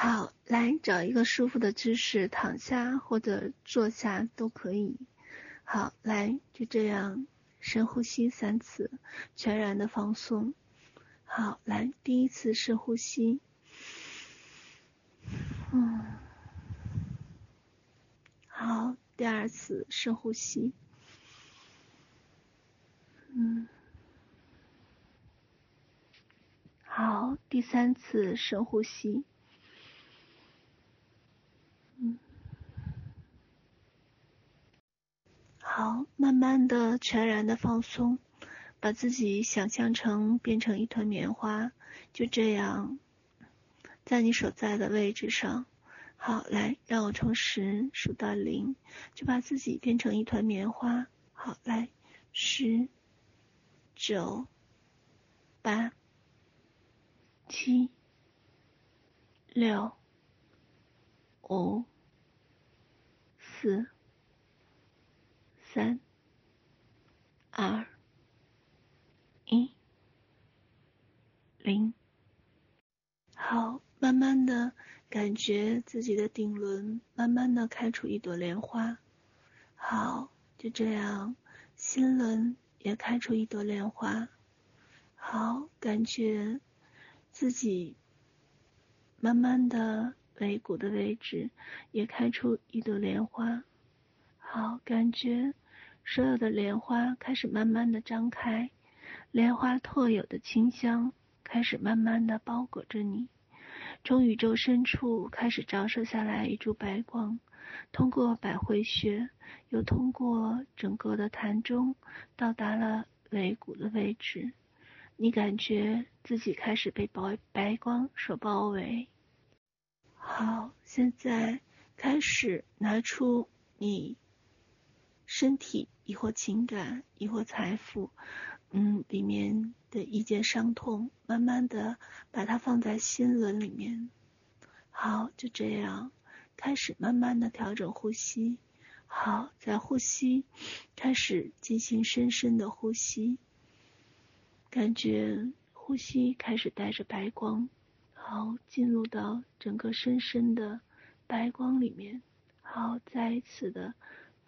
好，来找一个舒服的姿势，躺下或者坐下都可以。好，来就这样深呼吸三次，全然的放松。好，来第一次深呼吸，嗯，好，第二次深呼吸，嗯，好，第三次深呼吸。好，慢慢的、全然的放松，把自己想象成变成一团棉花，就这样，在你所在的位置上。好，来，让我从十数到零，就把自己变成一团棉花。好，来，十、九、八、七、六、五、四。三、二、一、零，好，慢慢的感觉自己的顶轮慢慢的开出一朵莲花，好，就这样，心轮也开出一朵莲花，好，感觉自己慢慢的尾骨的位置也开出一朵莲花，好，感觉。所有的莲花开始慢慢的张开，莲花特有的清香开始慢慢的包裹着你，从宇宙深处开始照射下来一束白光，通过百会穴，又通过整个的膻中，到达了尾骨的位置，你感觉自己开始被白白光所包围。好，现在开始拿出你身体。亦或情感，亦或财富，嗯，里面的一件伤痛，慢慢的把它放在心轮里面。好，就这样，开始慢慢的调整呼吸。好，在呼吸，开始进行深深的呼吸，感觉呼吸开始带着白光，好，进入到整个深深的白光里面。好，再一次的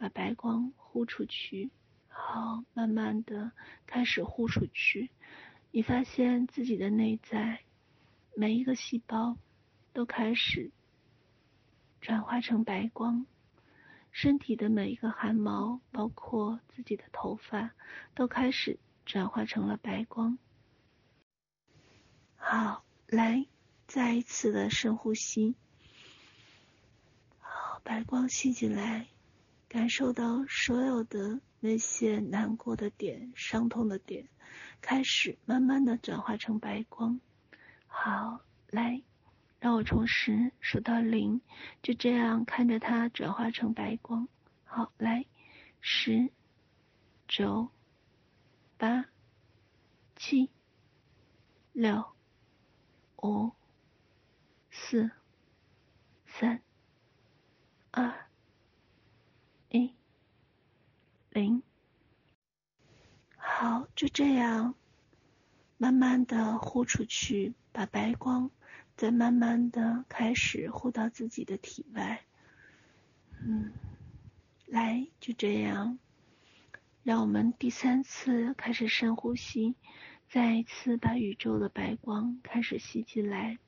把白光。呼出去，好，慢慢的开始呼出去。你发现自己的内在每一个细胞都开始转化成白光，身体的每一个汗毛，包括自己的头发，都开始转化成了白光。好，来，再一次的深呼吸。好，白光吸进来。感受到所有的那些难过的点、伤痛的点，开始慢慢的转化成白光。好，来，让我从十数到零，就这样看着它转化成白光。好，来，十、九、八、七、六、五、四、三、二。一零，好，就这样，慢慢的呼出去，把白光再慢慢的开始呼到自己的体外。嗯，来，就这样，让我们第三次开始深呼吸，再一次把宇宙的白光开始吸进来。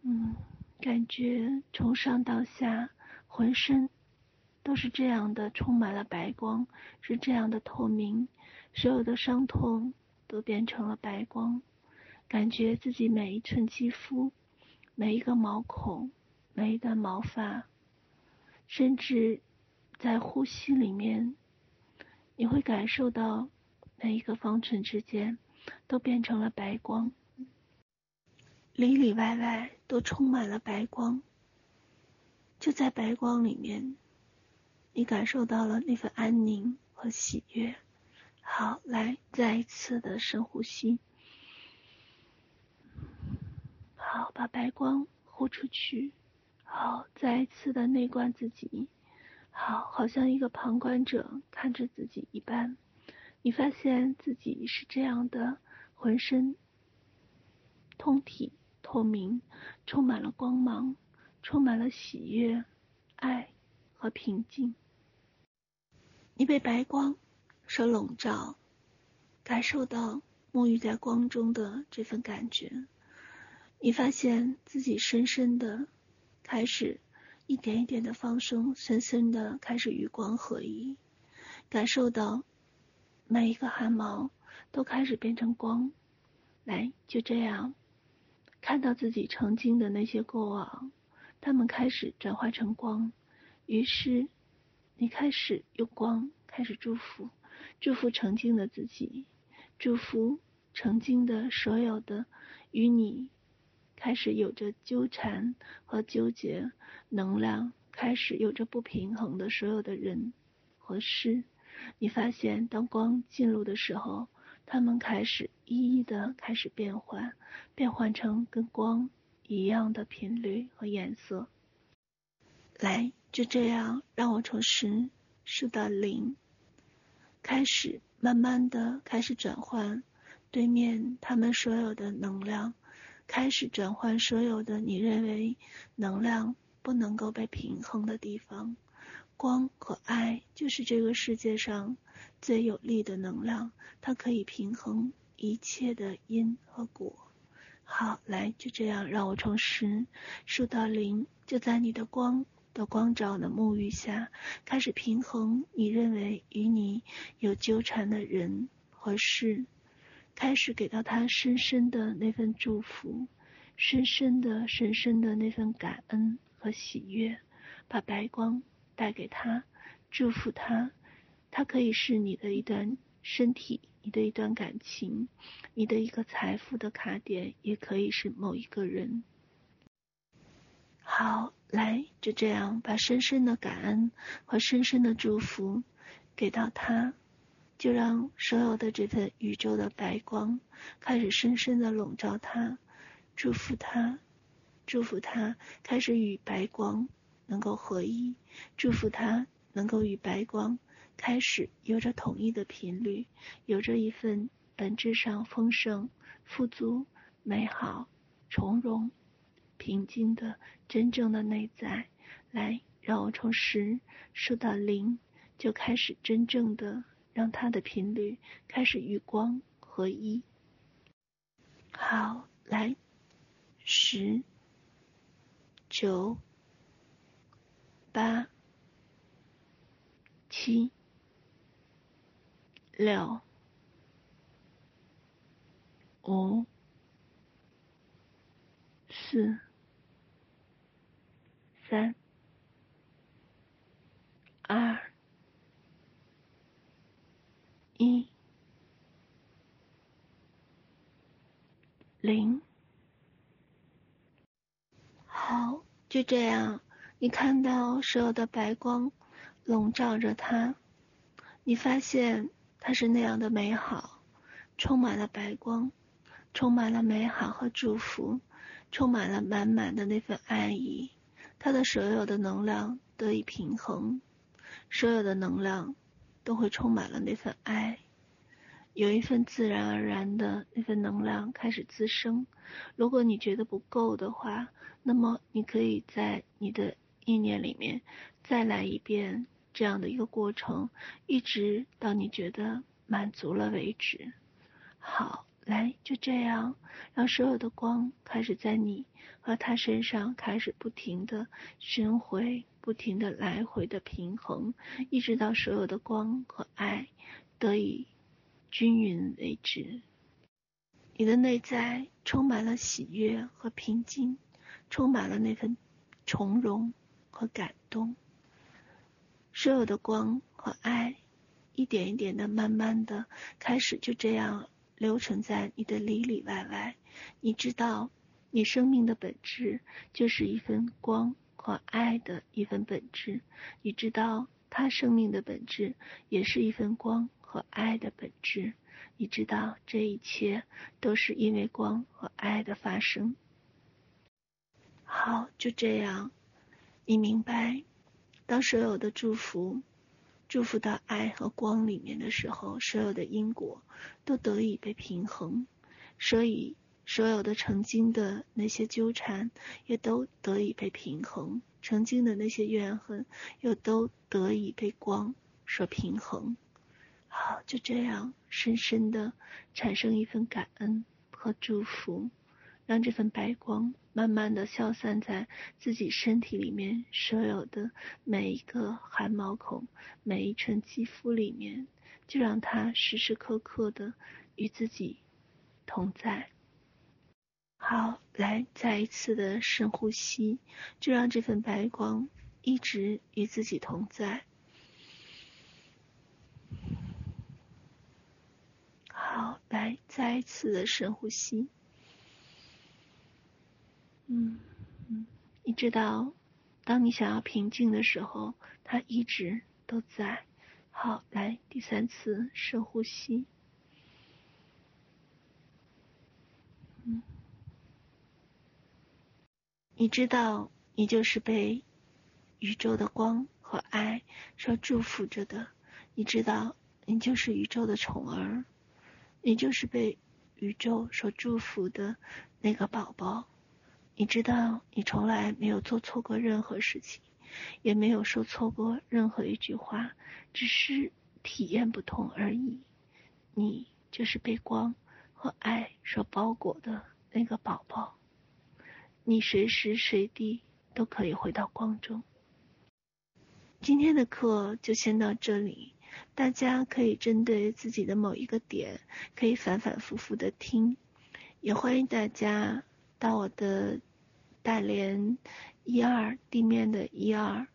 嗯，感觉从上到下。浑身都是这样的，充满了白光，是这样的透明，所有的伤痛都变成了白光，感觉自己每一寸肌肤、每一个毛孔、每一段毛发，甚至在呼吸里面，你会感受到每一个方寸之间都变成了白光，里里外外都充满了白光。就在白光里面，你感受到了那份安宁和喜悦。好，来，再一次的深呼吸。好，把白光呼出去。好，再一次的内观自己。好，好像一个旁观者看着自己一般。你发现自己是这样的，浑身通体。透明，充满了光芒，充满了喜悦、爱和平静。你被白光所笼罩，感受到沐浴在光中的这份感觉。你发现自己深深的开始一点一点的放松，深深的开始与光合一，感受到每一个汗毛都开始变成光。来，就这样，看到自己曾经的那些过往，他们开始转化成光。于是，你开始用光开始祝福，祝福曾经的自己，祝福曾经的所有的与你开始有着纠缠和纠结能量，开始有着不平衡的所有的人和事。你发现，当光进入的时候。他们开始一一的开始变换，变换成跟光一样的频率和颜色。来，就这样，让我从十数到零，开始慢慢的开始转换对面他们所有的能量，开始转换所有的你认为能量不能够被平衡的地方。光和爱就是这个世界上最有力的能量，它可以平衡一切的因和果。好，来，就这样，让我从十数到零，就在你的光的光照的沐浴下，开始平衡你认为与你有纠缠的人和事，开始给到他深深的那份祝福，深深的、深深的那份感恩和喜悦，把白光。带给他，祝福他，他可以是你的一段身体，你的一段感情，你的一个财富的卡点，也可以是某一个人。好，来，就这样把深深的感恩和深深的祝福给到他，就让所有的这份宇宙的白光开始深深的笼罩他，祝福他，祝福他，开始与白光。能够合一，祝福他能够与白光开始有着统一的频率，有着一份本质上丰盛、富足、美好、从容、平静的真正的内在。来，让我从十数到零，就开始真正的让他的频率开始与光合一。好，来，十、九。八、七、六、五、四、三、二、一、零。好，就这样。你看到所有的白光笼罩着它，你发现它是那样的美好，充满了白光，充满了美好和祝福，充满了满满的那份爱意。他的所有的能量得以平衡，所有的能量都会充满了那份爱，有一份自然而然的那份能量开始滋生。如果你觉得不够的话，那么你可以在你的。意念里面，再来一遍这样的一个过程，一直到你觉得满足了为止。好，来，就这样，让所有的光开始在你和他身上开始不停的巡回，不停的来回的平衡，一直到所有的光和爱得以均匀为止。你的内在充满了喜悦和平静，充满了那份从容。和感动，所有的光和爱，一点一点的，慢慢的开始就这样留存在你的里里外外。你知道，你生命的本质就是一份光和爱的一份本质。你知道，他生命的本质也是一份光和爱的本质。你知道，这一切都是因为光和爱的发生。好，就这样。你明白，当所有的祝福，祝福到爱和光里面的时候，所有的因果都得以被平衡，所以所有的曾经的那些纠缠也都得以被平衡，曾经的那些怨恨又都得以被光所平衡。好，就这样深深的产生一份感恩和祝福，让这份白光慢慢的消散在自己身体里面所有的每一个汗毛孔、每一寸肌肤里面，就让它时时刻刻的与自己同在。好，来再一次的深呼吸，就让这份白光一直与自己同在。好，来再一次的深呼吸。嗯嗯，你知道，当你想要平静的时候，它一直都在。好，来第三次深呼吸。嗯。你知道，你就是被宇宙的光和爱所祝福着的。你知道，你就是宇宙的宠儿，你就是被宇宙所祝福的那个宝宝。你知道，你从来没有做错过任何事情，也没有说错过任何一句话，只是体验不同而已。你就是被光和爱所包裹的那个宝宝。你随时随地都可以回到光中。今天的课就先到这里，大家可以针对自己的某一个点，可以反反复复的听，也欢迎大家到我的大连一二地面的一二。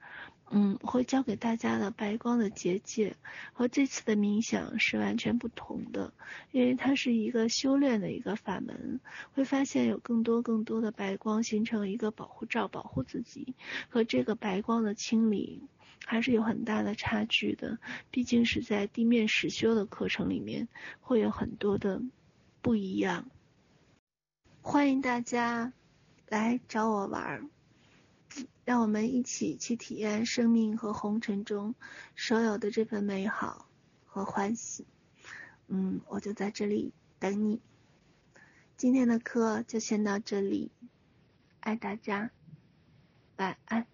嗯，会教给大家的白光的结界和这次的冥想是完全不同的，因为它是一个修炼的一个法门，会发现有更多更多的白光形成一个保护罩，保护自己和这个白光的清理还是有很大的差距的，毕竟是在地面实修的课程里面会有很多的不一样。欢迎大家来找我玩。让我们一起去体验生命和红尘中所有的这份美好和欢喜。嗯，我就在这里等你。今天的课就先到这里，爱大家，晚安。